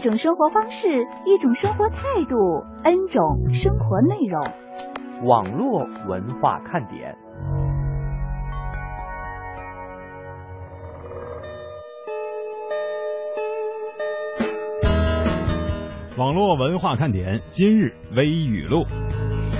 一种生活方式，一种生活态度，N 种生活内容。网络文化看点。网络文化看点今日微语录。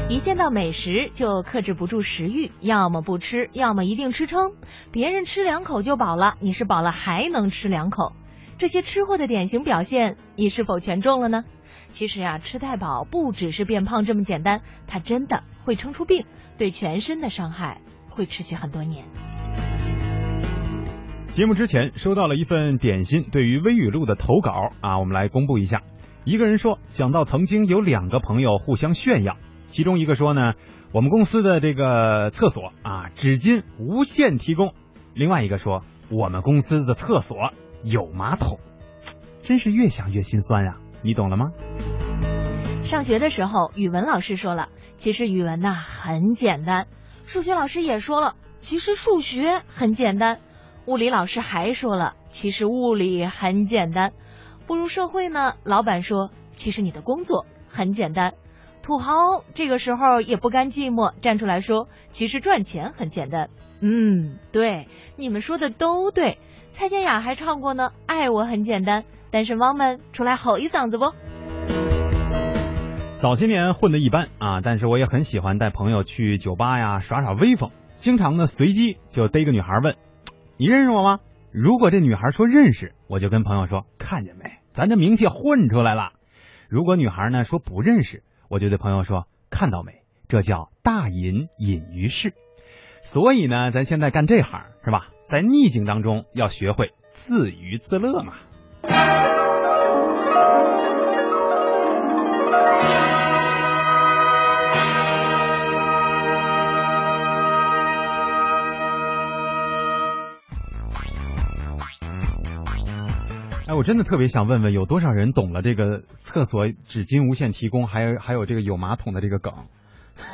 一见到美食就克制不住食欲，要么不吃，要么一定吃撑。别人吃两口就饱了，你是饱了还能吃两口，这些吃货的典型表现，你是否全中了呢？其实啊，吃太饱不只是变胖这么简单，它真的会撑出病，对全身的伤害会持续很多年。节目之前收到了一份点心对于微语录的投稿啊，我们来公布一下。一个人说，想到曾经有两个朋友互相炫耀，其中一个说呢，我们公司的这个厕所啊，纸巾无限提供；另外一个说，我们公司的厕所有马桶。真是越想越心酸呀、你懂了吗？上学的时候，语文老师说了，其实语文呐、很简单；数学老师也说了，其实数学很简单；物理老师还说了，其实物理很简单。步入社会呢，老板说，其实你的工作很简单。土豪这个时候也不甘寂寞，站出来说，其实赚钱很简单。嗯，对，你们说的都对。蔡健雅还唱过呢，爱我很简单。单身汪们出来吼一嗓子不？早些年混的一般啊，但是我也很喜欢带朋友去酒吧呀耍耍威风，经常呢随机就逮个女孩问：“你认识我吗？”如果这女孩说认识，我就跟朋友说：“看见没，咱这名气混出来了。”如果女孩呢说不认识，我就对朋友说：“看到没，这叫大隐隐于市。”所以呢，咱现在干这行是吧，在逆境当中要学会自娱自乐嘛。哎，我真的特别想问问，有多少人懂了这个厕所纸巾无限提供，还有还有这个有马桶的这个梗？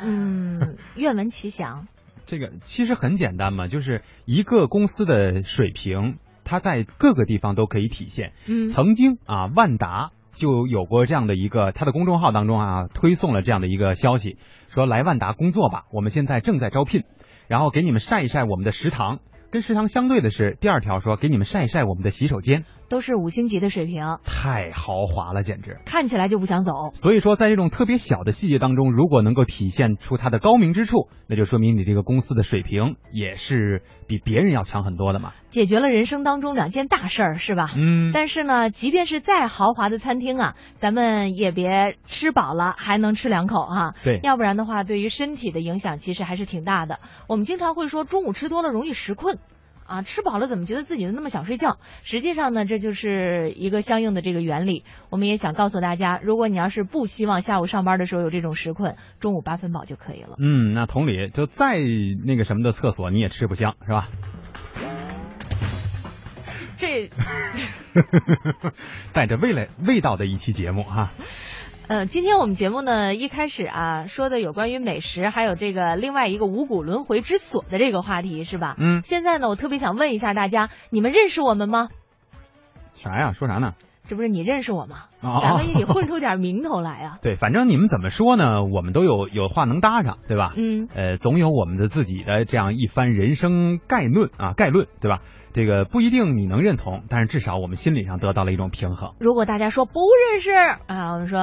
嗯，愿闻其详。这个其实很简单嘛，就是一个公司的水平，它在各个地方都可以体现。嗯曾经啊，万达就有过这样的一个，它的公众号当中啊推送了这样的一个消息，说来万达工作吧，我们现在正在招聘，然后给你们晒一晒我们的食堂。跟食堂相对的是第二条说给你们晒一晒我们的洗手间，都是五星级的水平，太豪华了，简直。看起来就不想走。所以说，在这种特别小的细节当中，如果能够体现出它的高明之处，那就说明你这个公司的水平也是比别人要强很多的嘛。解决了人生当中两件大事儿，是吧？嗯，但是呢，即便是再豪华的餐厅啊，咱们也别吃饱了还能吃两口啊，对，要不然的话，对于身体的影响其实还是挺大的。我们经常会说中午吃多了容易食困。啊，吃饱了怎么觉得自己那么想睡觉？实际上呢，这就是一个相应的这个原理。我们也想告诉大家，如果你要是不希望下午上班的时候有这种食困，中午八分饱就可以了。嗯，那同理，就再那个什么的厕所你也吃不香，是吧？这 带着味蕾味道的一期节目哈。呃，今天我们节目呢一开始啊说的有关于美食，还有这个另外一个五谷轮回之所的这个话题是吧？嗯，现在呢，我特别想问一下大家，你们认识我们吗？啥呀？说啥呢？这不是你认识我吗？哦咱们也得混出点名头来啊。对，反正你们怎么说呢，我们都有有话能搭上，对吧？嗯，呃，总有我们的自己的这样一番人生概论啊，概论，对吧？这个不一定你能认同，但是至少我们心理上得到了一种平衡。如果大家说不认识啊，我们说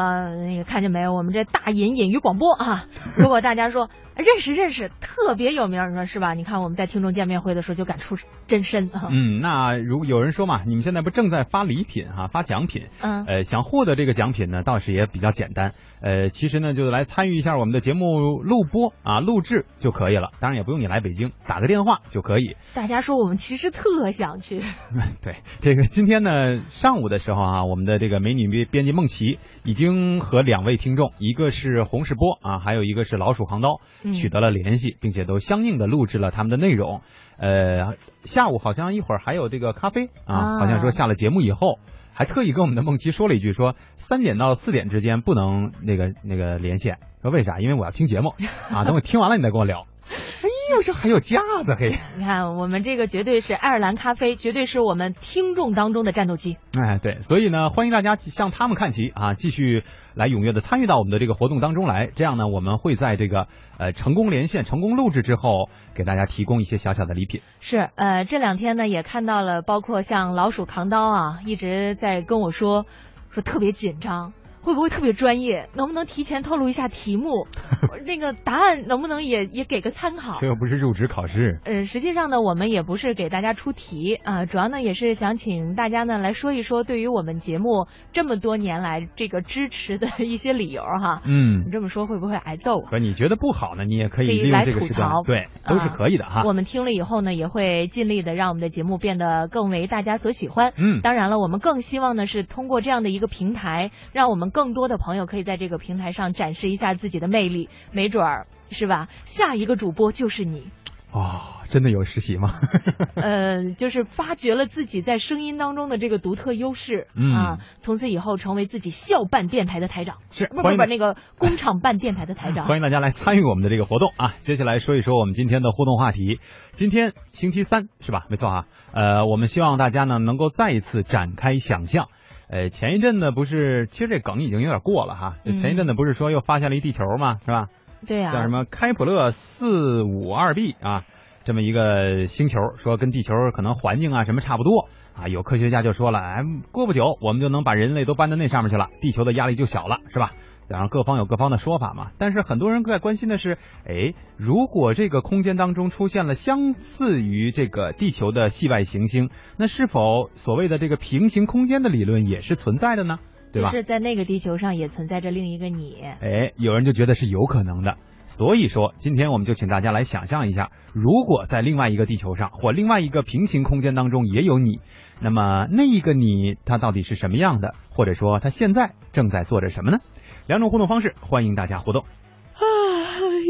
那个看见没有，我们这大隐隐于广播啊。如果大家说认识认识，特别有名，你说是吧？你看我们在听众见面会的时候就敢出真身啊。嗯，那如果有人说嘛，你们现在不正在发礼品哈，发奖品，嗯呃，想获得这个奖品呢，倒是也比较简单，呃，其实呢，就来参与一下我们的节目录播啊，录制就可以了，当然也不用你来北京，打个电话就可以。大家说我们其实特想去，对，这个今天呢上午的时候啊，我们的这个美女编编辑梦琪已经和两位听众，一个是洪世波啊，还有一个是老鼠扛刀，嗯取得了联系，并且都相应的录制了他们的内容。呃，下午好像一会儿还有这个咖啡啊，啊好像说下了节目以后。还特意跟我们的梦琪说了一句，说三点到四点之间不能那个那个连线，说为啥？因为我要听节目啊，等我听完了你再跟我聊。哎 呦，这还有架子嘿！你看我们这个绝对是爱尔兰咖啡，绝对是我们听众当中的战斗机。哎，对，所以呢，欢迎大家向他们看齐啊，继续来踊跃的参与到我们的这个活动当中来。这样呢，我们会在这个呃成功连线、成功录制之后，给大家提供一些小小的礼品。是，呃，这两天呢也看到了，包括像老鼠扛刀啊，一直在跟我说，说特别紧张。会不会特别专业？能不能提前透露一下题目？那个答案能不能也也给个参考这？又不是入职考试，呃，实际上呢，我们也不是给大家出题啊、主要呢也是想请大家呢来说一说对于我们节目这么多年来这个支持的一些理由哈。嗯你，这么说会不会挨揍啊？和你觉得不好呢，你也可以利用这个来吐槽，对，都是啊可以的哈。我们听了以后呢，也会尽力的让我们的节目变得更为大家所喜欢。嗯，当然了，我们更希望呢是通过这样的一个平台，让我们更多的朋友可以在这个平台上展示一下自己的魅力，没准儿是吧？下一个主播就是你，哦，真的有实习吗？呃，就是发掘了自己在声音当中的这个独特优势、嗯啊，从此以后成为自己校办电台的台长，是不是不是那个工厂办电台的台长。欢迎大家来参与我们的这个活动啊！接下来说一说我们今天的互动话题。今天星期三是吧？没错啊。呃，我们希望大家呢能够再一次展开想象。呃，前一阵呢不是，其实这梗已经有点过了哈。嗯前一阵子不是说又发现了一地球嘛，是吧？对呀、叫什么开普勒四五二 b 啊，这么一个星球，说跟地球可能环境啊什么差不多啊。有科学家就说了，哎，过不久我们就能把人类都搬到那上面去了，地球的压力就小了，是吧？然后各方有各方的说法嘛，但是很多人在关心的是，哎，如果这个空间当中出现了相似于这个地球的系外行星，那是否所谓的这个平行空间的理论也是存在的呢？对吧？就是在那个地球上也存在着另一个你。哎，有人就觉得是有可能的。所以说，今天我们就请大家来想象一下，如果在另外一个地球上或另外一个平行空间当中也有你，那么那一个你他到底是什么样的？或者说他现在正在做着什么呢？两种互动方式，欢迎大家互动。啊，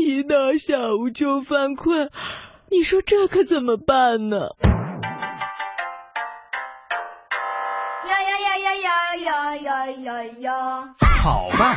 一到下午就犯困，你说这可怎么办呢？呀呀呀呀呀呀呀呀呀！好办，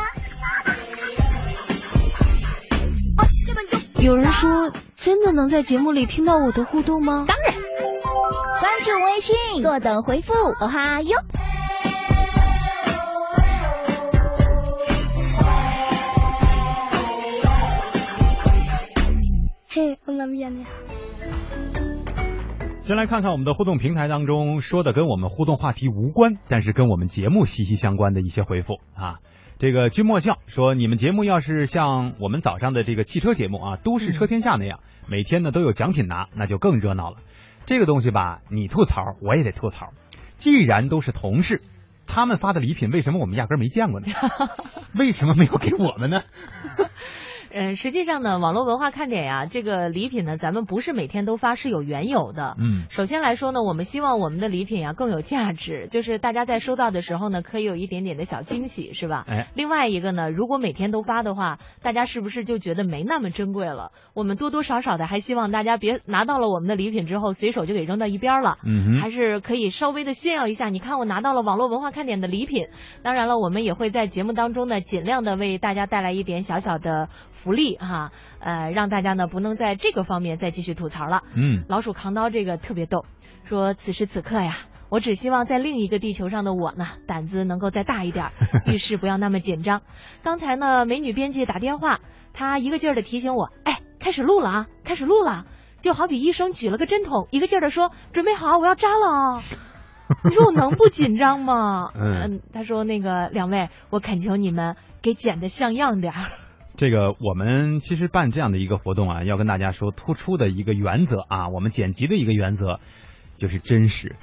有人说，真的能在节目里听到我的互动吗？当然，关注微信，坐等回复，哦哈哟。嘿，我那边呢？先来看看我们的互动平台当中说的跟我们互动话题无关，但是跟我们节目息息相关的一些回复啊。这个君莫笑说，你们节目要是像我们早上的这个汽车节目啊，《都市车天下》那样，每天呢都有奖品拿，那就更热闹了。这个东西吧，你吐槽我也得吐槽。既然都是同事，他们发的礼品为什么我们压根没见过呢？为什么没有给我们呢？嗯，实际上呢，网络文化看点呀，这个礼品呢，咱们不是每天都发，是有缘由的。嗯，首先来说呢，我们希望我们的礼品呀更有价值，就是大家在收到的时候呢，可以有一点点的小惊喜，是吧？哎，另外一个呢，如果每天都发的话，大家是不是就觉得没那么珍贵了？我们多多少少的还希望大家别拿到了我们的礼品之后，随手就给扔到一边了。嗯哼，还是可以稍微的炫耀一下，你看我拿到了网络文化看点的礼品。当然了，我们也会在节目当中呢，尽量的为大家带来一点小小的福利哈，呃，让大家呢不能在这个方面再继续吐槽了。嗯，老鼠扛刀这个特别逗，说此时此刻呀，我只希望在另一个地球上的我呢，胆子能够再大一点，遇事不要那么紧张。刚才呢，美女编辑打电话，她一个劲儿的提醒我，哎，开始录了啊，开始录了，就好比医生举了个针筒，一个劲儿的说准备好，我要扎了啊。你说我能不紧张吗？嗯，他说那个两位，我恳求你们给剪的像样点儿。这个我们其实办这样的一个活动啊，要跟大家说突出的一个原则啊，我们剪辑的一个原则就是真实，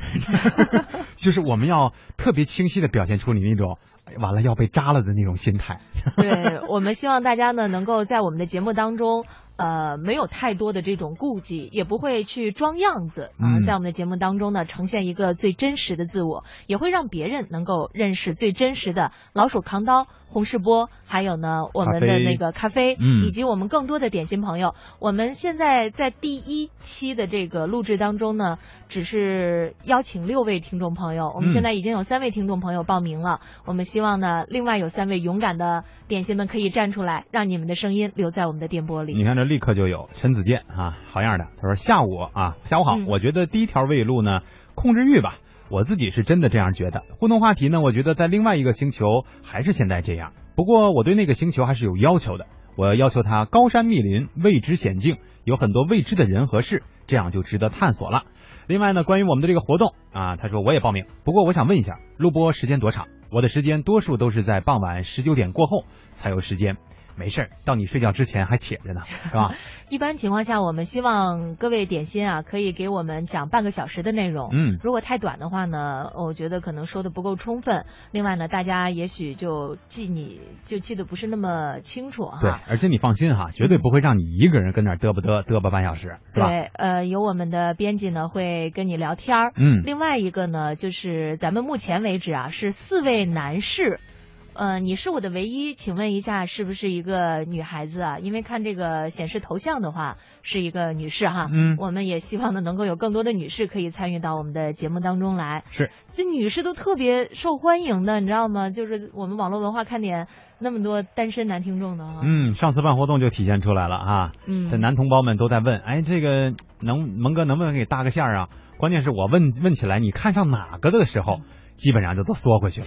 就是我们要特别清晰的表现出你那种完了要被扎了的那种心态。对我们希望大家呢能够在我们的节目当中。呃，没有太多的这种顾忌，也不会去装样子啊，在我们的节目当中呢，呈现一个最真实的自我，也会让别人能够认识最真实的老鼠扛刀、洪世波，还有呢我们的那个咖啡，以及我们更多的点心朋友。我们现在在第一期的这个录制当中呢，只是邀请六位听众朋友，我们现在已经有三位听众朋友报名了。我们希望呢，另外有三位勇敢的点心们可以站出来，让你们的声音留在我们的电波里。你看这。立刻就有陈子健啊，好样的！他说下午啊，下午好。我觉得第一条未路呢，控制欲吧，我自己是真的这样觉得。互动话题呢，我觉得在另外一个星球还是现在这样。不过我对那个星球还是有要求的，我要要求它高山密林、未知险境，有很多未知的人和事，这样就值得探索了。另外呢，关于我们的这个活动啊，他说我也报名。不过我想问一下，录播时间多长？我的时间多数都是在傍晚十九点过后才有时间。没事儿，到你睡觉之前还且着呢，是吧？一般情况下，我们希望各位点心啊，可以给我们讲半个小时的内容。嗯，如果太短的话呢，我觉得可能说的不够充分。另外呢，大家也许就记你就记得不是那么清楚哈。对，而且你放心哈，绝对不会让你一个人跟那嘚啵嘚嘚啵半小时，是吧？对，呃，有我们的编辑呢会跟你聊天儿。嗯。另外一个呢，就是咱们目前为止啊，是四位男士。呃，你是我的唯一，请问一下，是不是一个女孩子啊？因为看这个显示头像的话，是一个女士哈。嗯。我们也希望呢，能够有更多的女士可以参与到我们的节目当中来。是。这女士都特别受欢迎的，你知道吗？就是我们网络文化看点那么多单身男听众的哈。嗯，上次办活动就体现出来了哈。嗯。这男同胞们都在问，哎，这个能蒙哥能不能给搭个线啊？关键是我问问起来，你看上哪个的时候？基本上就都缩回去了，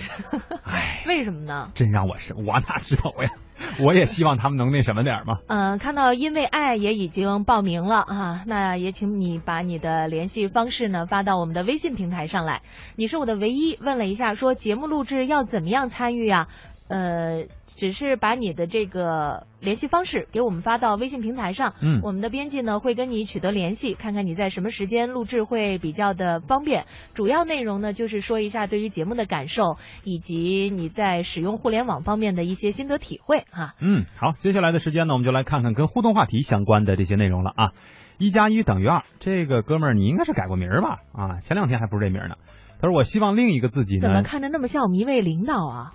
唉，为什么呢？真让我是，我哪知道呀？我也希望他们能那什么点嘛。嗯，看到因为爱也已经报名了啊，那也请你把你的联系方式呢发到我们的微信平台上来。你是我的唯一，问了一下说节目录制要怎么样参与啊？呃，只是把你的这个联系方式给我们发到微信平台上，嗯，我们的编辑呢会跟你取得联系，看看你在什么时间录制会比较的方便。主要内容呢就是说一下对于节目的感受，以及你在使用互联网方面的一些心得体会哈。嗯，好，接下来的时间呢，我们就来看看跟互动话题相关的这些内容了啊。一加一等于二，这个哥们儿你应该是改过名儿吧？啊，前两天还不是这名呢。他说我希望另一个自己呢，怎么看着那么像我们一位领导啊？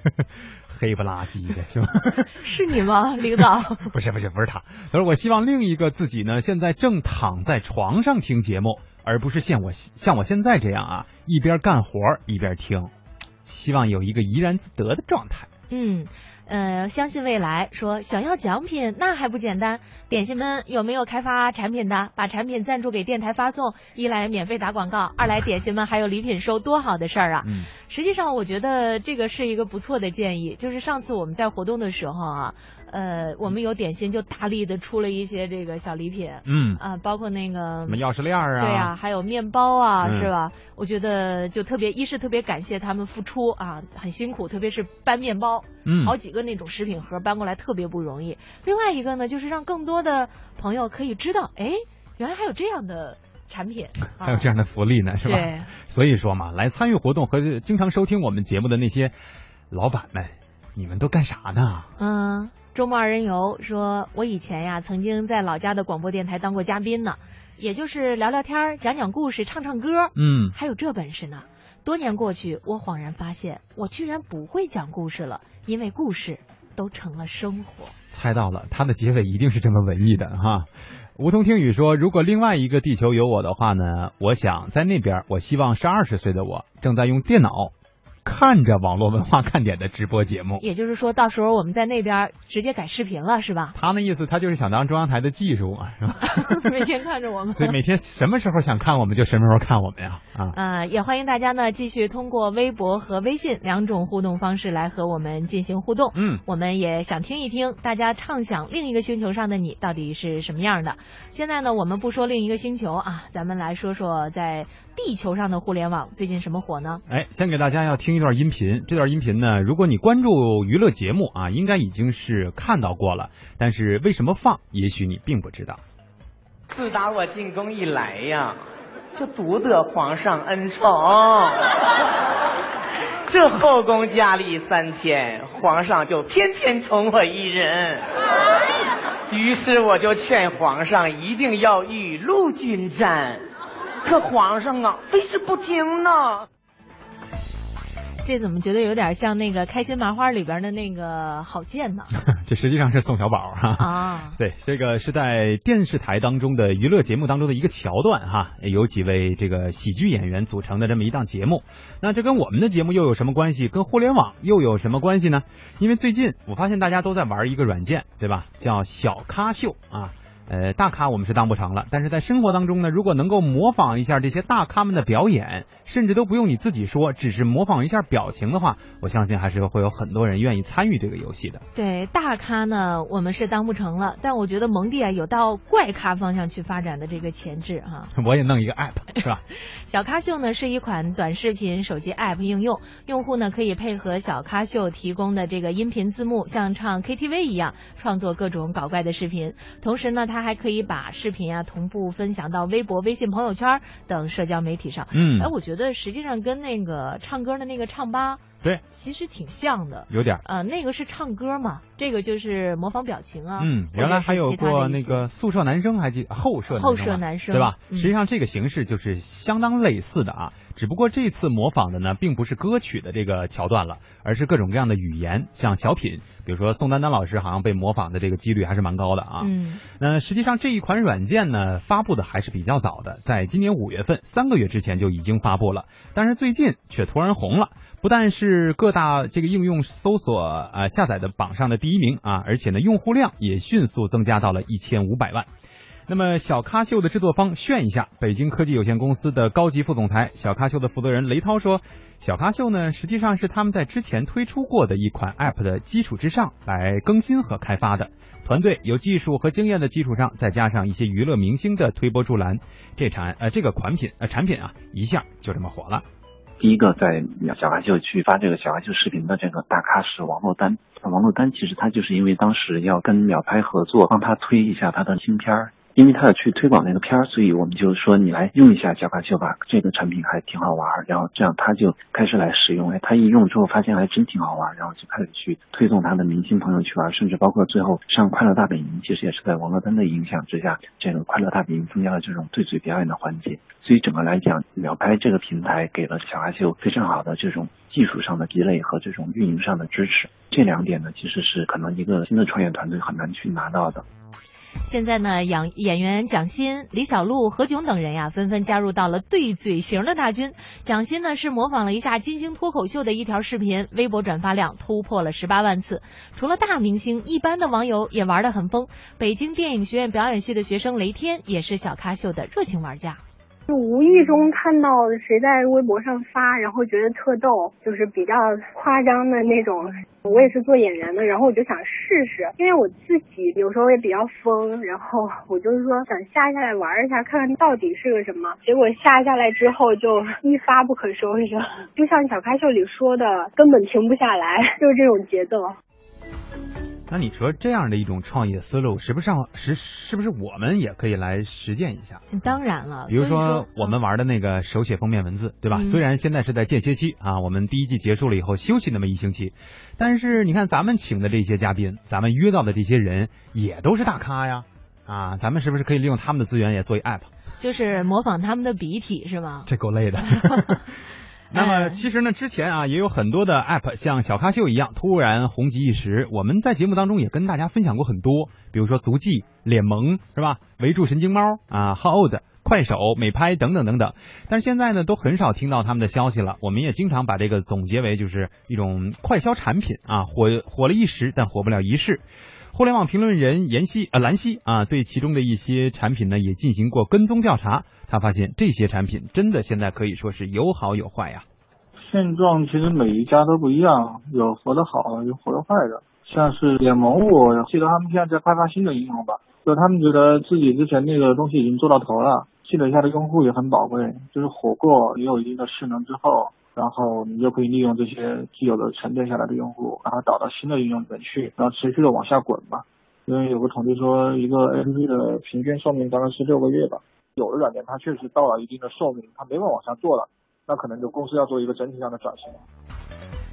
黑不拉几的是吧？是你吗，领导？不是不是不是他。他说我希望另一个自己呢，现在正躺在床上听节目，而不是像我像我现在这样啊，一边干活一边听。希望有一个怡然自得的状态。嗯。呃，相信未来说想要奖品那还不简单？点心们有没有开发产品的？把产品赞助给电台发送，一来免费打广告，二来点心们还有礼品收，多好的事儿啊！嗯，实际上我觉得这个是一个不错的建议。就是上次我们在活动的时候啊，呃，我们有点心就大力的出了一些这个小礼品，嗯啊，包括那个什么钥匙链啊，对呀，还有面包啊，是吧？我觉得就特别，一是特别感谢他们付出啊，很辛苦，特别是搬面包，嗯，好几个那种食品盒搬过来特别不容易。另外一个呢，就是让更多的朋友可以知道，哎，原来还有这样的产品，还有这样的福利呢，是吧？对。所以说嘛，来参与活动和经常收听我们节目的那些老板们，你们都干啥呢？嗯，周末二人游说，我以前呀曾经在老家的广播电台当过嘉宾呢，也就是聊聊天、讲讲故事、唱唱歌，嗯，还有这本事呢。多年过去，我恍然发现，我居然不会讲故事了，因为故事都成了生活。猜到了，它的结尾一定是这么文艺的哈。梧桐听雨说，如果另外一个地球有我的话呢，我想在那边，我希望是二十岁的我正在用电脑看着网络文化看点的直播节目。也就是说，到时候我们在那边直接改视频了，是吧？他那意思，他就是想当中央台的技术嘛，是吧？每天看着我们。对，每天什么时候想看我们就什么时候看我们呀啊！呃，也欢迎大家呢继续通过微博和微信两种互动方式来和我们进行互动。嗯，我们也想听一听大家畅想另一个星球上的你到底是什么样的。现在呢，我们不说另一个星球啊，咱们来说说在地球上的互联网最近什么火呢？哎，先给大家要听一段音频。这段音频呢，如果你关注娱乐节目啊，应该已经是看到过了。但是为什么放，也许你并不知道。自打我进宫以来呀，就独得皇上恩宠。这后宫佳丽三千，皇上就偏偏宠我一人。于是我就劝皇上一定要与陆军战，可皇上啊，非是不听呢。这怎么觉得有点像那个开心麻花里边的那个郝建呢？这实际上是宋小宝哈啊，对，这个是在电视台当中的娱乐节目当中的一个桥段哈，有几位这个喜剧演员组成的这么一档节目。那这跟我们的节目又有什么关系？跟互联网又有什么关系呢？因为最近我发现大家都在玩一个软件，对吧？叫小咖秀啊。呃，大咖我们是当不成了，但是在生活当中呢，如果能够模仿一下这些大咖们的表演，甚至都不用你自己说，只是模仿一下表情的话，我相信还是会有很多人愿意参与这个游戏的。对，大咖呢，我们是当不成了，但我觉得蒙蒂啊有到怪咖方向去发展的这个潜质哈。我也弄一个 app 是吧？小咖秀呢是一款短视频手机 app 应用，用户呢可以配合小咖秀提供的这个音频字幕，像唱 KTV 一样创作各种搞怪的视频，同时呢，它还可以把视频啊同步分享到微博、微信朋友圈等社交媒体上。嗯，哎，我觉得实际上跟那个唱歌的那个唱吧，对，其实挺像的，有点。呃，那个是唱歌嘛，这个就是模仿表情啊。嗯，原来还有过那个宿舍男生，还记后舍后舍男生对吧？嗯、实际上这个形式就是相当类似的啊，只不过这次模仿的呢，并不是歌曲的这个桥段了，而是各种各样的语言，像小品。比如说宋丹丹老师好像被模仿的这个几率还是蛮高的啊。嗯，那实际上这一款软件呢，发布的还是比较早的，在今年五月份，三个月之前就已经发布了，但是最近却突然红了，不但是各大这个应用搜索呃下载的榜上的第一名啊，而且呢用户量也迅速增加到了一千五百万。那么小咖秀的制作方炫一下，北京科技有限公司的高级副总裁，小咖秀的负责人雷涛说，小咖秀呢实际上是他们在之前推出过的一款 App 的基础之上来更新和开发的。团队有技术和经验的基础上，再加上一些娱乐明星的推波助澜，这产呃这个款品呃产品啊一下就这么火了。第一个在小咖秀去发这个小咖秀视频的这个大咖是王珞丹，王珞丹其实她就是因为当时要跟秒拍合作，帮他推一下他的新片儿。因为他要去推广那个片儿，所以我们就说你来用一下小咖秀吧，这个产品还挺好玩儿。然后这样他就开始来使用，哎，他一用之后发现还真挺好玩儿，然后就开始去推送他的明星朋友去玩，甚至包括最后上快乐大本营，其实也是在王珞丹的影响之下，这个快乐大本营增加了这种对嘴表演的环节。所以整个来讲，秒拍这个平台给了小咖秀非常好的这种技术上的积累和这种运营上的支持。这两点呢，其实是可能一个新的创业团队很难去拿到的。现在呢，演演员蒋欣、李小璐、何炅等人呀，纷纷加入到了对嘴型的大军。蒋欣呢是模仿了一下金星脱口秀的一条视频，微博转发量突破了十八万次。除了大明星，一般的网友也玩得很疯。北京电影学院表演系的学生雷天也是小咖秀的热情玩家。就无意中看到谁在微博上发，然后觉得特逗，就是比较夸张的那种。我也是做演员的，然后我就想试试，因为我自己有时候也比较疯，然后我就是说想下下来玩一下，看看到底是个什么。结果下下来之后就一发不可收拾，就像小咖秀里说的，根本停不下来，就是这种节奏。那你说这样的一种创业思路，是不是上是是不是我们也可以来实践一下？当然了，比如说说我们玩的那个手写封面文字，对吧？嗯虽然现在是在间歇期啊，我们第一季结束了以后休息那么一星期，但是你看咱们请的这些嘉宾，咱们约到的这些人也都是大咖呀啊，咱们是不是可以利用他们的资源也做一 app？就是模仿他们的笔体是吗？这够累的。那么其实呢，之前啊也有很多的 app 像小咖秀一样突然红极一时，我们在节目当中也跟大家分享过很多，比如说足迹、脸萌是吧？围住神经猫啊，How old、快手、美拍等等等等。但是现在呢，都很少听到他们的消息了。我们也经常把这个总结为就是一种快销产品啊，火火了一时，但火不了一世。互联网评论人妍希呃兰希啊，对其中的一些产品呢也进行过跟踪调查，他发现这些产品真的现在可以说是有好有坏呀。现状其实每一家都不一样，有活得好，有活得坏的。像是联盟，我记得他们现在在开发新的应用吧，就他们觉得自己之前那个东西已经做到头了，积累下的用户也很宝贵，就是火过也有一定的势能之后。然后你就可以利用这些既有的沉淀下来的用户，然后导到新的应用里面去，然后持续的往下滚嘛。因为有个统计说，一个 APP 的平均寿命大概是六个月吧。有的软件它确实到了一定的寿命，它没法往下做了，那可能就公司要做一个整体上的转型。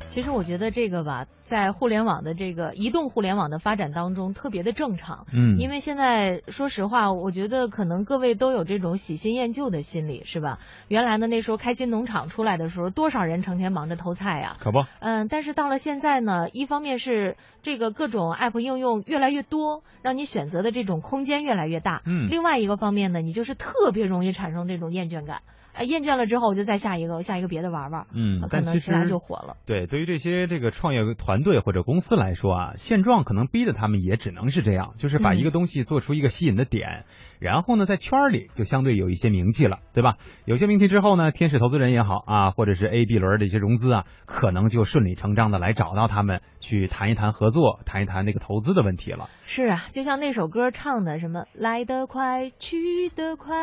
其实我觉得这个吧，在互联网的这个移动互联网的发展当中，特别的正常。嗯，因为现在说实话，我觉得可能各位都有这种喜新厌旧的心理，是吧？原来呢，那时候开心农场出来的时候，多少人成天忙着偷菜呀？可不。嗯，但是到了现在呢，一方面是这个各种 app 应用越来越多，让你选择的这种空间越来越大。嗯。另外一个方面呢，你就是特别容易产生这种厌倦感。哎，厌倦了之后，我就再下一个，下一个别的玩玩。嗯，可能其他就火了。对，对于这些这个创业团队或者公司来说啊，现状可能逼得他们也只能是这样，就是把一个东西做出一个吸引的点，然后呢，在圈里就相对有一些名气了，对吧？有些名气之后呢，天使投资人也好啊，或者是 A、B 轮的一些融资啊，可能就顺理成章的来找到他们去谈一谈合作，谈一谈那个投资的问题了。是啊，就像那首歌唱的什么来得快，去得快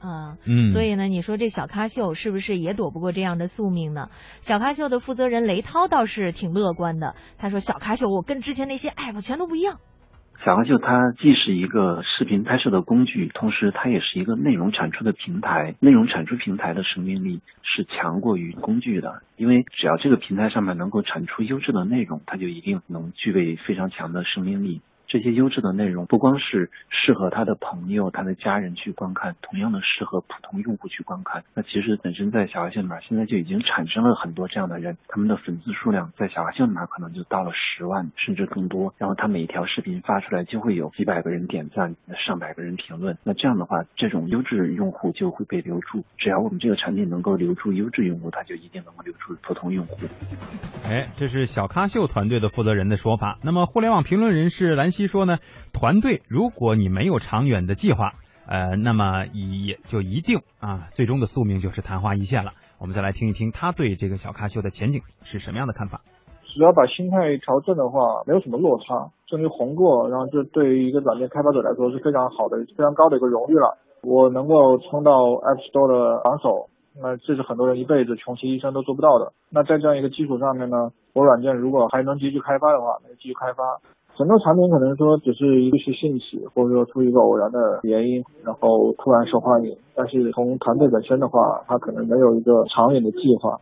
啊。嗯。所以呢，你说这小。小咖秀是不是也躲不过这样的宿命呢？小咖秀的负责人雷涛倒是挺乐观的，他说：“小咖秀我跟之前那些 app 全都不一样。小红秀它既是一个视频拍摄的工具，同时它也是一个内容产出的平台。内容产出平台的生命力是强过于工具的，因为只要这个平台上面能够产出优质的内容，它就一定能具备非常强的生命力。”这些优质的内容不光是适合他的朋友、他的家人去观看，同样的适合普通用户去观看。那其实本身在小花秀里面，现在就已经产生了很多这样的人，他们的粉丝数量在小花秀里面可能就到了十万甚至更多。然后他每一条视频发出来就会有几百个人点赞、上百个人评论。那这样的话，这种优质用户就会被留住。只要我们这个产品能够留住优质用户，它就一定能够留住普通用户。哎，这是小咖秀团队的负责人的说法。那么，互联网评论人士兰溪说呢，团队如果你没有长远的计划，呃，那么也就一定啊，最终的宿命就是昙花一现了。我们再来听一听他对这个小咖秀的前景是什么样的看法。只要把心态调正的话，没有什么落差，甚至红过，然后这对于一个软件开发者来说是非常好的、非常高的一个荣誉了。我能够冲到 App Store 的榜首。那这是很多人一辈子穷其一生都做不到的。那在这样一个基础上面呢，我软件如果还能继续开发的话，那就继续开发。很多产品可能说只是一个是兴起，或者说出于一个偶然的原因，然后突然受欢迎。但是从团队本身的话，它可能没有一个长远的计划。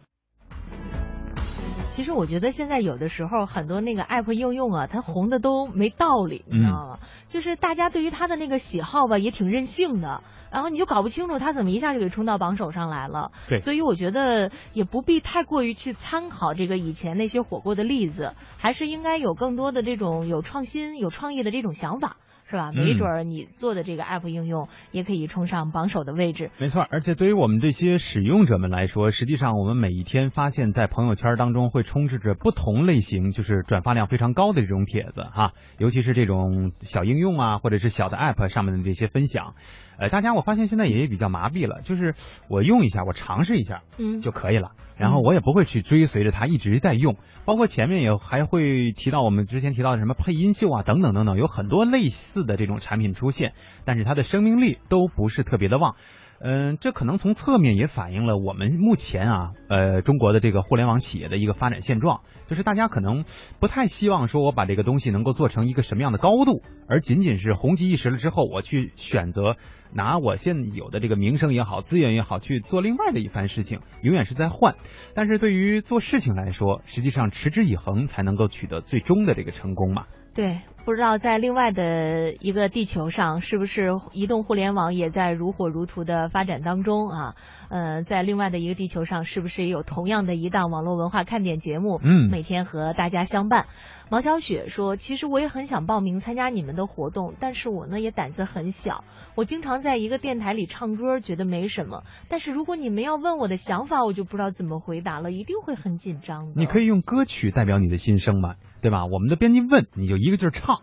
其实我觉得现在有的时候很多那个 app 应用啊，它红的都没道理，你知道吗？就是大家对于它的那个喜好吧，也挺任性的，然后你就搞不清楚它怎么一下就给冲到榜首上来了。对，所以我觉得也不必太过于去参考这个以前那些火过的例子，还是应该有更多的这种有创新、有创意的这种想法。是吧？没准儿你做的这个 app 应用也可以冲上榜首的位置。没错，而且对于我们这些使用者们来说，实际上我们每一天发现，在朋友圈当中会充斥着不同类型，就是转发量非常高的这种帖子哈，尤其是这种小应用啊，或者是小的 app 上面的这些分享。呃，大家我发现现在也比较麻痹了，就是我用一下，我尝试一下，嗯，就可以了。然后我也不会去追随着它一直在用，包括前面也还会提到我们之前提到的什么配音秀啊等等等等，有很多类似的这种产品出现，但是它的生命力都不是特别的旺。嗯，这可能从侧面也反映了我们目前啊，呃，中国的这个互联网企业的一个发展现状，就是大家可能不太希望说我把这个东西能够做成一个什么样的高度，而仅仅是红极一时了之后，我去选择拿我现有的这个名声也好、资源也好去做另外的一番事情，永远是在换。但是对于做事情来说，实际上持之以恒才能够取得最终的这个成功嘛。对，不知道在另外的一个地球上，是不是移动互联网也在如火如荼的发展当中啊？呃，在另外的一个地球上，是不是也有同样的一档网络文化看点节目？嗯，每天和大家相伴。毛小雪说：“其实我也很想报名参加你们的活动，但是我呢也胆子很小。我经常在一个电台里唱歌，觉得没什么。但是如果你们要问我的想法，我就不知道怎么回答了，一定会很紧张的。你可以用歌曲代表你的心声嘛，对吧？我们的编辑问，你就一个劲儿唱。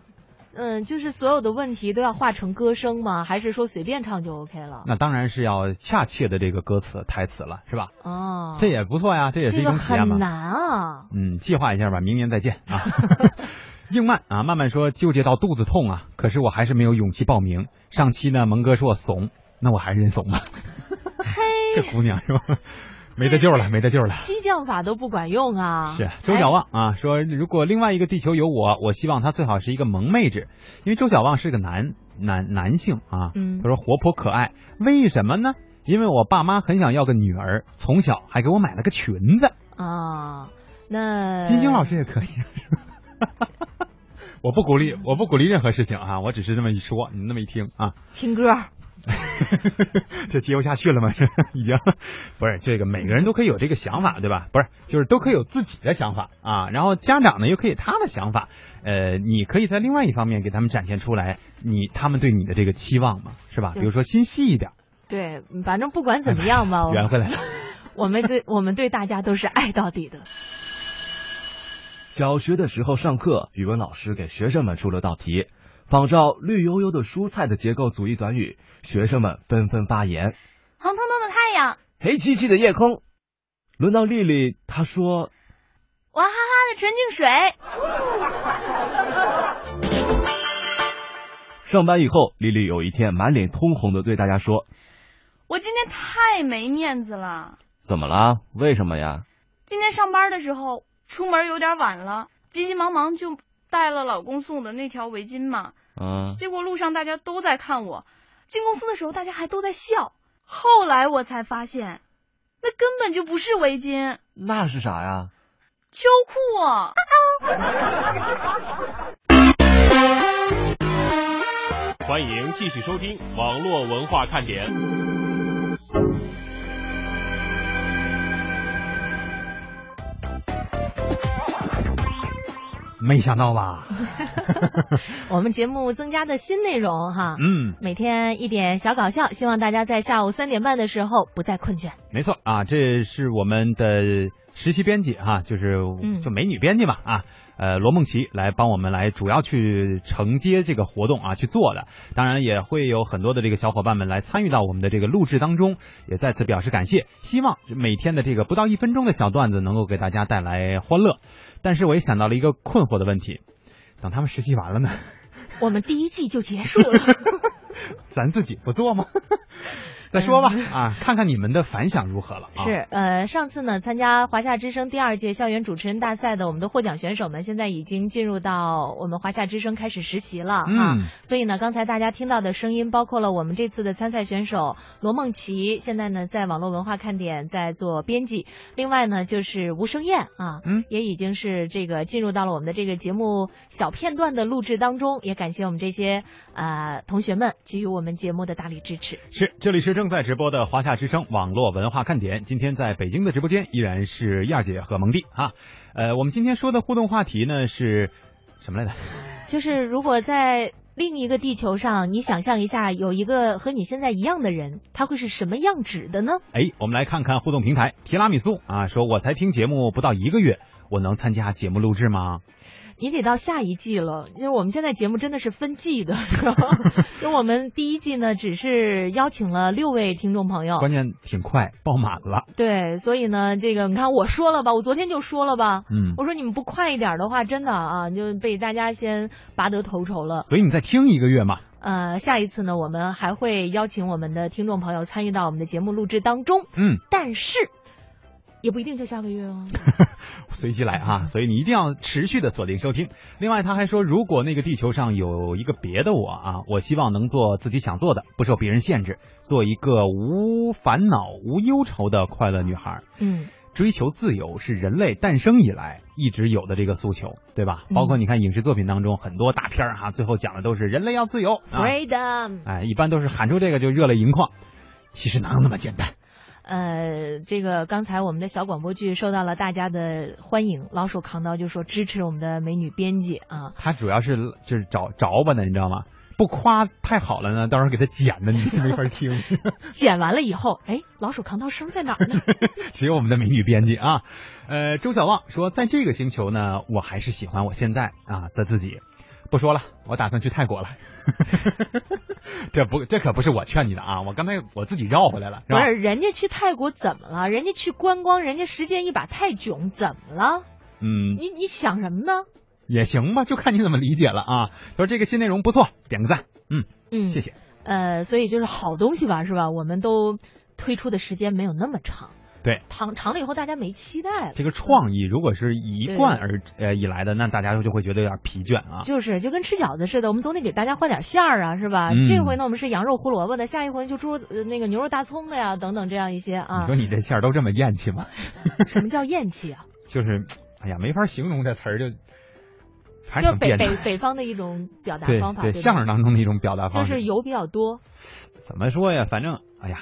嗯，就是所有的问题都要化成歌声吗？还是说随便唱就 OK 了？那当然是要恰切的这个歌词台词了，是吧？哦，这也不错呀，这也是一种体验嘛。很难啊。嗯，计划一下吧，明年再见啊。应曼啊，慢慢说纠结到肚子痛啊，可是我还是没有勇气报名。上期呢，蒙哥说我怂，那我还是认怂吧。嘿，这姑娘是吧？没得救了，没得救了。激将法都不管用啊！是周小旺啊，说如果另外一个地球有我，我希望他最好是一个萌妹子，因为周小旺是个男男男性啊。嗯。他说活泼可爱，为什么呢？因为我爸妈很想要个女儿，从小还给我买了个裙子。啊，那金星老师也可以。我不鼓励，我不鼓励任何事情啊，我只是这么一说，你那么一听啊。听歌。这接不下去了吗？是已经不是这个，每个人都可以有这个想法，对吧？不是，就是都可以有自己的想法啊。然后家长呢，又可以他的想法，呃，你可以在另外一方面给他们展现出来，你他们对你的这个期望嘛，是吧？比如说心细一点。对，反正不管怎么样吧，圆回来了。我们对我们对大家都是爱到底的。小学的时候上课，语文老师给学生们出了道题。仿照绿油油的蔬菜的结构组一短语，学生们纷纷发言。红彤彤的太阳，黑漆漆的夜空。轮到丽丽，她说：“娃哈哈的纯净水。”上班以后，丽丽有一天满脸通红的对大家说：“我今天太没面子了。”怎么了？为什么呀？今天上班的时候出门有点晚了，急急忙忙就。带了老公送的那条围巾嘛，嗯，结果路上大家都在看我，进公司的时候大家还都在笑，后来我才发现，那根本就不是围巾，那是啥呀？秋裤啊！欢迎继续收听网络文化看点。没想到吧？我们节目增加的新内容哈，嗯，每天一点小搞笑，希望大家在下午三点半的时候不再困倦。没错啊，这是我们的实习编辑哈，就是就美女编辑嘛啊，呃，罗梦琪来帮我们来主要去承接这个活动啊去做的，当然也会有很多的这个小伙伴们来参与到我们的这个录制当中，也再次表示感谢，希望每天的这个不到一分钟的小段子能够给大家带来欢乐。但是我也想到了一个困惑的问题，等他们实习完了呢？我们第一季就结束了，咱自己不做吗？再说吧，啊，看看你们的反响如何了。是，呃，上次呢，参加华夏之声第二届校园主持人大赛的我们的获奖选手们，现在已经进入到我们华夏之声开始实习了啊。所以呢，刚才大家听到的声音，包括了我们这次的参赛选手罗梦琪，现在呢，在网络文化看点在做编辑。另外呢，就是吴声燕啊，嗯，也已经是这个进入到了我们的这个节目小片段的录制当中。也感谢我们这些呃同学们给予我们节目的大力支持。是，这里是。正在直播的华夏之声网络文化看点，今天在北京的直播间依然是亚姐和蒙蒂哈。呃，我们今天说的互动话题呢是什么来着？就是如果在另一个地球上，你想象一下有一个和你现在一样的人，他会是什么样子的呢？哎，我们来看看互动平台提拉米苏啊，说我才听节目不到一个月，我能参加节目录制吗？你得到下一季了，因为我们现在节目真的是分季的，因为我们第一季呢只是邀请了六位听众朋友，关键挺快爆满了。对，所以呢，这个你看我说了吧，我昨天就说了吧，嗯，我说你们不快一点的话，真的啊就被大家先拔得头筹了。所以你再听一个月嘛。呃，下一次呢，我们还会邀请我们的听众朋友参与到我们的节目录制当中。嗯，但是。也不一定就下个月哦，随机来啊，所以你一定要持续的锁定收听。另外，他还说，如果那个地球上有一个别的我啊，我希望能做自己想做的，不受别人限制，做一个无烦恼、无忧愁的快乐女孩。嗯，追求自由是人类诞生以来一直有的这个诉求，对吧？嗯包括你看影视作品当中很多大片儿哈、最后讲的都是人类要自由啊，Freedom。哎，一般都是喊出这个就热泪盈眶。其实哪有那么简单？呃，这个刚才我们的小广播剧受到了大家的欢迎，老手扛刀就说支持我们的美女编辑啊。他主要是就是找着吧呢，你知道吗？不夸太好了呢，到时候给他剪的你没法听。剪完了以后，哎，老鼠扛刀声在哪儿呢？只有我们的美女编辑啊。呃，周小旺说，在这个星球呢，我还是喜欢我现在啊的自己。不说了，我打算去泰国了。这不，这可不是我劝你的啊！我刚才我自己绕回来了，是？不是，人家去泰国怎么了？人家去观光，人家实践一把泰囧，怎么了？嗯，你你想什么呢？也行吧，就看你怎么理解了啊。说这个新内容不错，点个赞。嗯嗯，谢谢。呃，所以就是好东西吧，是吧？我们都推出的时间没有那么长，对，长长了以后大家没期待了。这个创意如果是一贯而呃以来的，那大家就会觉得有点疲倦啊。就是就跟吃饺子似的，我们总得给大家换点馅儿啊，是吧？嗯这回呢，我们是羊肉胡萝卜的，下一回就猪呃那个牛肉大葱的呀，等等这样一些啊你。说你这馅儿都这么厌气吗？什么叫厌气啊？就是，哎呀，没法形容这词儿，就反就是北北。北方的一种表达方法，对，相声当中的一种表达就方式。是油比较多。怎么说呀？反正，哎呀，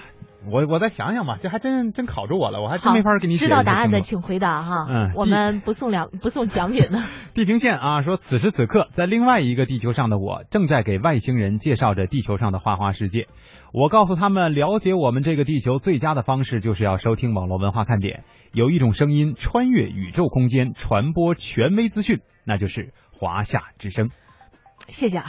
我我再想想吧，这还真真考住我了，我还真，没法给你解释知道答案的请回答哈。嗯我们不送两不送奖品的。地平线啊，说此时此刻，在另外一个地球上的我，正在给外星人介绍着地球上的花花世界。我告诉他们，了解我们这个地球最佳的方式，就是要收听网络文化看点。有一种声音穿越宇宙空间，传播权威资讯，那就是华夏之声。谢谢啊。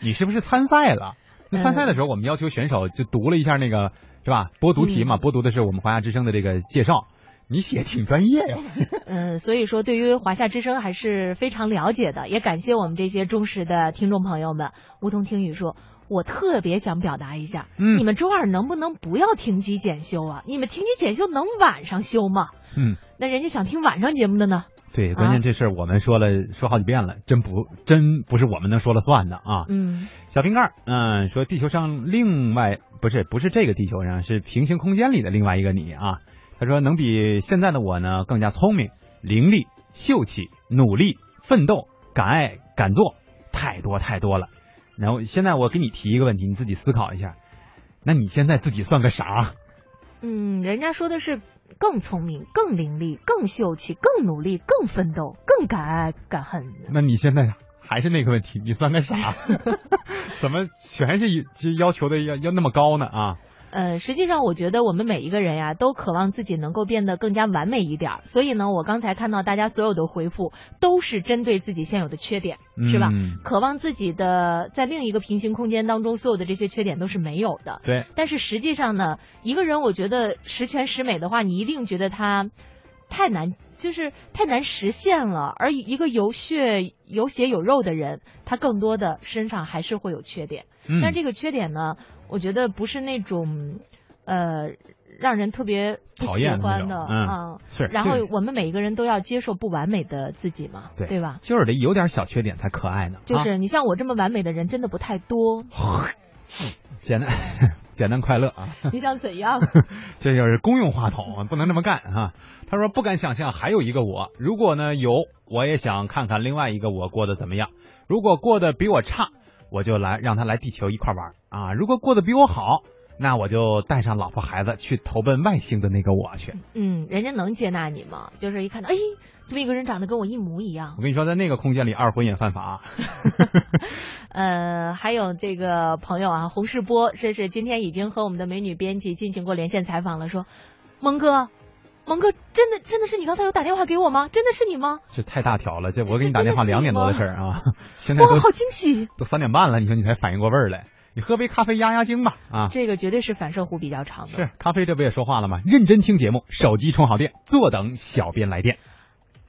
你是不是参赛了？那参嗯赛的时候，我们要求选手就读了一下那个是吧？播读题嘛，播读的是我们华夏之声的这个介绍。你写挺专业呀。嗯，所以说对于华夏之声还是非常了解的，也感谢我们这些忠实的听众朋友们。梧桐听雨说。我特别想表达一下，嗯你们周二能不能不要停机检修啊？你们停机检修能晚上修吗？嗯，那人家想听晚上节目的呢？对，关键这事儿我们说了、说好几遍了，真不真不是我们能说了算的啊。嗯，小瓶盖，嗯，说地球上另外不是不是这个地球上，是平行空间里的另外一个你啊。他说能比现在的我呢更加聪明、伶俐、秀气、努力、奋斗、敢爱敢做，太多太多了。然后现在我给你提一个问题，你自己思考一下，那你现在自己算个啥？嗯，人家说的是更聪明、更伶俐、更秀气、更努力、更奋斗、更敢爱敢恨。那你现在还是那个问题，你算个啥？怎么全是就要求的要要那么高呢啊？呃，实际上我觉得我们每一个人呀，都渴望自己能够变得更加完美一点儿。所以呢，我刚才看到大家所有的回复都是针对自己现有的缺点，是吧？嗯渴望自己的在另一个平行空间当中，所有的这些缺点都是没有的。对。但是实际上呢，一个人我觉得十全十美的话，你一定觉得他太难，就是太难实现了。而一个有血有血有肉的人，他更多的身上还是会有缺点。嗯但这个缺点呢，我觉得不是那种呃让人特别不喜讨厌的那欢的种嗯啊。是然后我们每一个人都要接受不完美的自己嘛，对对吧？就是得有点小缺点才可爱呢。啊就是你像我这么完美的人真的不太多，简单简单快乐啊。你想怎样？这就是公用话筒，不能这么干啊！他说不敢想象还有一个我，如果呢有，我也想看看另外一个我过得怎么样。如果过得比我差，我就来让他来地球一块玩啊！如果过得比我好，那我就带上老婆孩子去投奔外星的那个我去。嗯，人家能接纳你吗？就是一看到，哎，这么一个人长得跟我一模一样我。跟你说，在那个空间里，二婚也犯法。呃，还有这个朋友啊，洪世波，这是今天已经和我们的美女编辑进行过连线采访了，说，蒙哥，蒙哥，真的真的是你刚才有打电话给我吗？真的是你吗？这太大条了，这我给你打电话两点多的事儿啊，现在哇，好惊喜！都三点半了，你说你才反应过味儿来？你喝杯咖啡压压惊吧啊！这个绝对是反射弧比较长的。是咖啡，这不也说话了吗？认真听节目，手机充好电，坐等小编来电。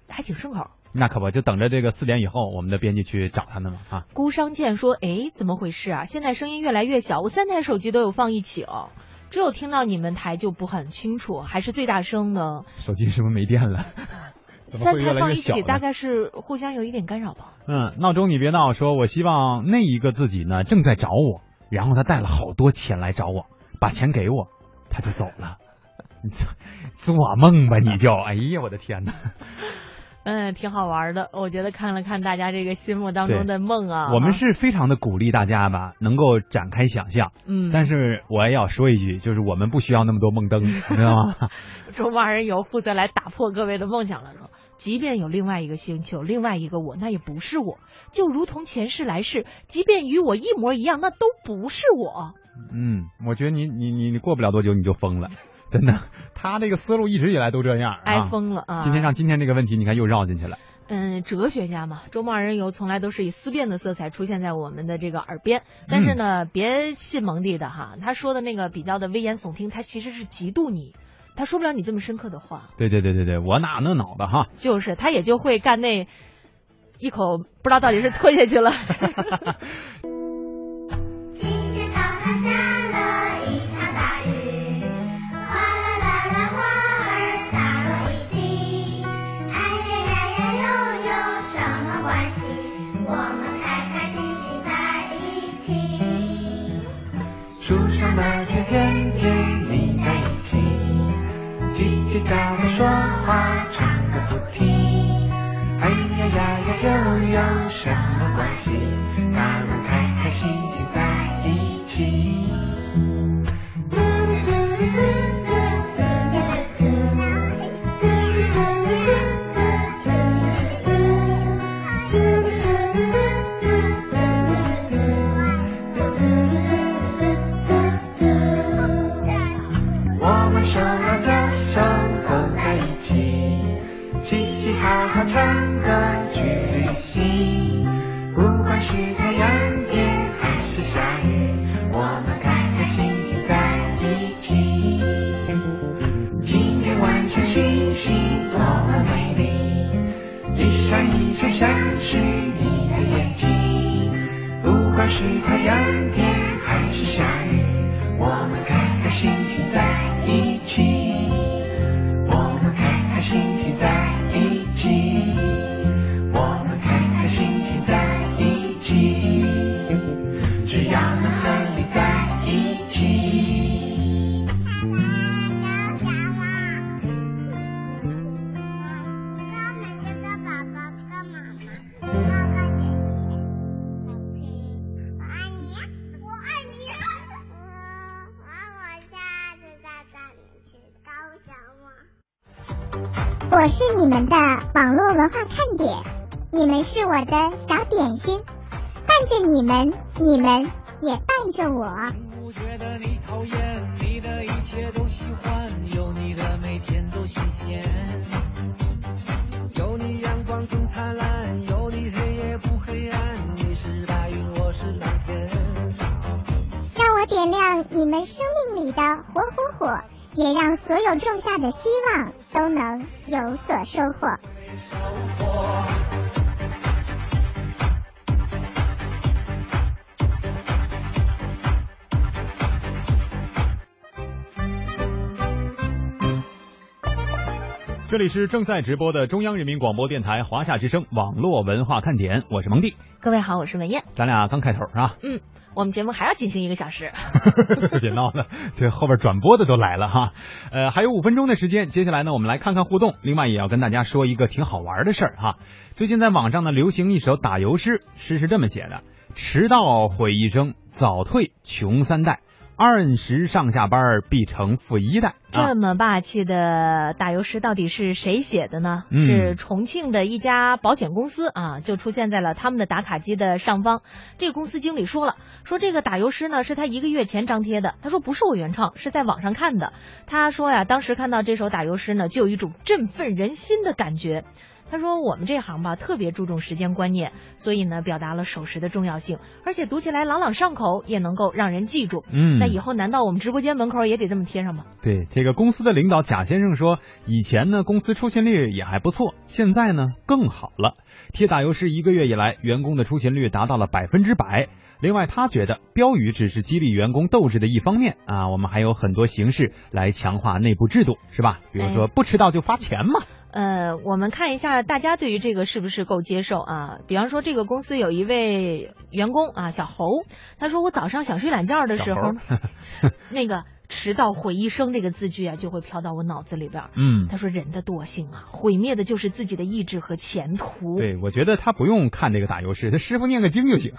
还挺顺口。那可不，就等着这个四点以后，我们的编辑去找他呢嘛啊！孤商剑说：“哎，怎么回事啊？现在声音越来越小，我三台手机都有放一起哦，只有听到你们台就不很清楚，还是最大声的。手机是不是没电了？三台放一起？大概是互相有一点干扰吧。嗯，闹钟你别闹，说我希望那一个自己呢正在找我，然后他带了好多钱来找我，把钱给我，他就走了。你 做做梦吧你就，哎呀我的天哪！嗯，挺好玩的。我觉得看了看大家这个心目当中的梦啊，我们是非常的鼓励大家吧，能够展开想象。嗯，但是我也要说一句，就是我们不需要那么多梦灯，你知道吗？中华人游负责来打破各位的梦想了，说，即便有另外一个星球，另外一个我，那也不是我，就如同前世来世，即便与我一模一样，那都不是我。嗯，我觉得你你你你过不了多久你就疯了。真的，他这个思路一直以来都这样，挨疯了啊！今天让今天这个问题，你看又绕进去了。嗯，哲学家嘛，周末二人游从来都是以思辨的色彩出现在我们的这个耳边。但是呢，别信蒙蒂的哈，他说的那个比较的危言耸听，他其实是嫉妒你，他说不了你这么深刻的话。对对对对对，我哪那脑子哈？就是他也就会干那一口，不知道到底是吞下去了。我我的小点心，伴着你们，你们也伴着我。我觉得你讨厌，你的一切都喜欢有你的每天都新鲜。有你阳光更灿烂，有你黑夜不黑暗，你是白云，我是蓝天。让我点亮你们生命里的活火火。也让所有种下的希望都能有所收获收获。这里是正在直播的中央人民广播电台华夏之声网络文化看点，我是蒙蒂。各位好，我是文艳。咱俩刚开头是吧？嗯。我们节目还要进行一个小时，别闹了，这后边转播的都来了哈。呃，还有五分钟的时间，接下来呢，我们来看看互动。另外，也要跟大家说一个挺好玩的事儿哈。最近在网上呢，流行一首打油诗，诗是这么写的：迟到毁一生，早退穷三代。二十上下班必成富一代，这么霸气的打油诗到底是谁写的呢？是重庆的一家保险公司啊，就出现在了他们的打卡机的上方。这个公司经理说了，说这个打油诗呢是他一个月前张贴的，他说不是我原创，是在网上看的。他说呀，当时看到这首打油诗呢，就有一种振奋人心的感觉。他说：“我们这行吧，特别注重时间观念，所以呢，表达了守时的重要性，而且读起来朗朗上口，也能够让人记住。嗯，那以后难道我们直播间门口也得这么贴上吗？”对，这个公司的领导贾先生说：“以前呢，公司出勤率也还不错，现在呢更好了。贴打油诗一个月以来，员工的出勤率达到了百分之百。另外，他觉得标语只是激励员工斗志的一方面啊，我们还有很多形式来强化内部制度，是吧？比如说不迟到就发钱嘛。”呃，我们看一下大家对于这个是不是够接受啊？比方说，这个公司有一位员工啊，小侯，他说我早上想睡懒觉的时候，那个迟到毁一生这个字句啊，就会飘到我脑子里边。嗯，他说人的惰性啊，毁灭的就是自己的意志和前途。对，我觉得他不用看这个打油诗，他师傅念个经就行。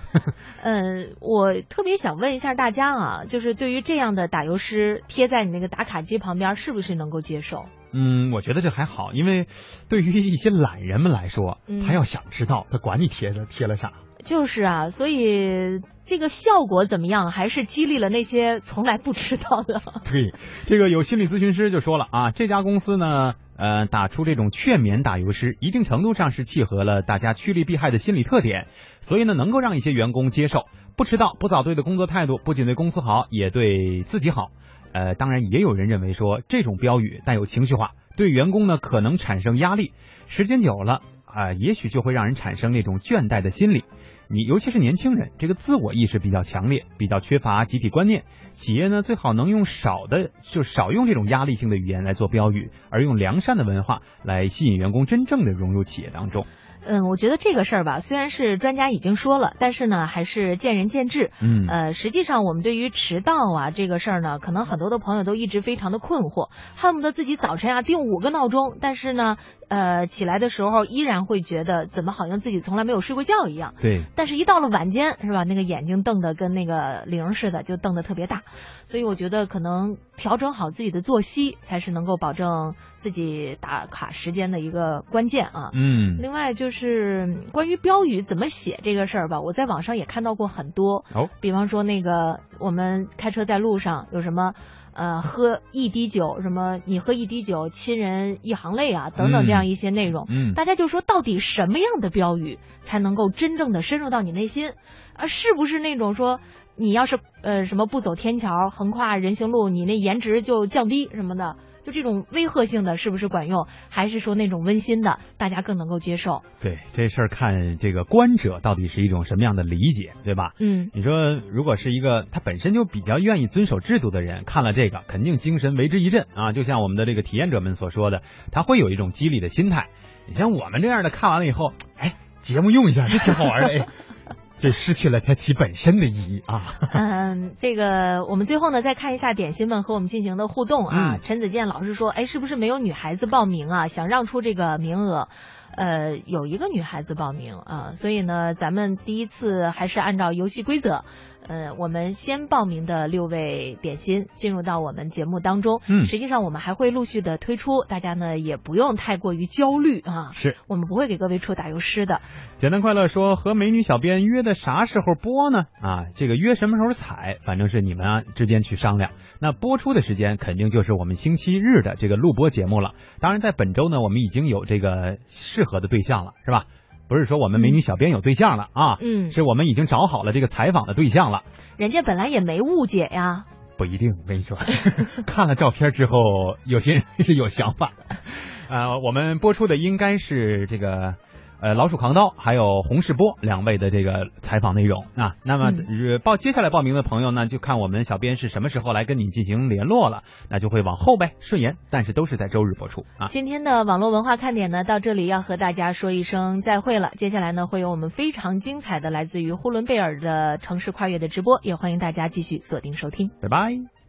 嗯，我特别想问一下大家啊，就是对于这样的打油诗贴在你那个打卡机旁边，是不是能够接受？嗯，我觉得这还好，因为对于一些懒人们来说，嗯他要想知道，他管你贴了贴了啥。就是啊，所以这个效果怎么样，还是激励了那些从来不知道的。对，这个有心理咨询师就说了啊，这家公司呢，呃，打出这种劝勉打油诗，一定程度上是契合了大家趋利避害的心理特点，所以呢，能够让一些员工接受不迟到、不早退的工作态度，不仅对公司好，也对自己好。呃，当然也有人认为说，这种标语带有情绪化，对员工呢可能产生压力，时间久了啊、也许就会让人产生那种倦怠的心理。你尤其是年轻人，这个自我意识比较强烈，比较缺乏集体观念。企业呢最好能用少的，就少用这种压力性的语言来做标语，而用良善的文化来吸引员工真正的融入企业当中。嗯，我觉得这个事儿吧，虽然是专家已经说了，但是呢，还是见仁见智。嗯呃，实际上我们对于迟到啊这个事儿呢，可能很多的朋友都一直非常的困惑，恨不得自己早晨啊定五个闹钟，但是呢，呃，起来的时候依然会觉得怎么好像自己从来没有睡过觉一样。对，但是，一到了晚间，是吧？那个眼睛瞪得跟那个铃似的，就瞪得特别大。所以，我觉得可能调整好自己的作息，才是能够保证自己打卡时间的一个关键啊。嗯另外就是嗯关于标语怎么写这个事儿吧，我在网上也看到过很多。哦，比方说那个我们开车在路上有什么。呃，喝一滴酒，什么你喝一滴酒，亲人一行泪啊，等等嗯这样一些内容，嗯大家就说到底什么样的标语才能够真正的深入到你内心？啊，是不是那种说你要是呃什么不走天桥，横跨人行路，你那颜值就降低什么的？就这种威吓性的，是不是管用？还是说那种温馨的，大家更能够接受？对这事儿看这个观者到底是一种什么样的理解，对吧？嗯，你说如果是一个他本身就比较愿意遵守制度的人，看了这个肯定精神为之一振啊！就像我们的这个体验者们所说的，他会有一种激励的心态。你像我们这样的，看完了以后，哎，节目用一下，这挺好玩的，哎，这失去了它其本身的意义啊。嗯，这个我们最后呢再看一下点心们和我们进行的互动啊。嗯陈子健老师说，哎，是不是没有女孩子报名啊？想让出这个名额。呃，有一个女孩子报名啊，所以呢，咱们第一次还是按照游戏规则，呃，我们先报名的六位点心进入到我们节目当中。嗯实际上我们还会陆续的推出，大家呢也不用太过于焦虑啊。是我们不会给各位出打油诗的。简单快乐说和美女小编约的啥时候播呢？啊，这个约什么时候采，反正是你们啊之间去商量。那播出的时间肯定就是我们星期日的这个录播节目了。当然，在本周呢，我们已经有这个适合的对象了，是吧？不是说我们美女小编有对象了啊，嗯，是我们已经找好了这个采访的对象了。人家本来也没误解呀。不一定，我跟你说，看了照片之后，有些人是有想法的。呃，我们播出的应该是这个呃老鼠扛刀还有洪世波两位的这个采访内容啊。那么、呃报接下来报名的朋友呢，就看我们小编是什么时候来跟你进行联络了，那就会往后呗，顺延，但是都是在周日播出啊。今天的网络文化看点呢，到这里要和大家说一声再会了。接下来呢，会有我们非常精彩的来自于呼伦贝尔的城市跨越的直播，也欢迎大家继续锁定收听。拜拜。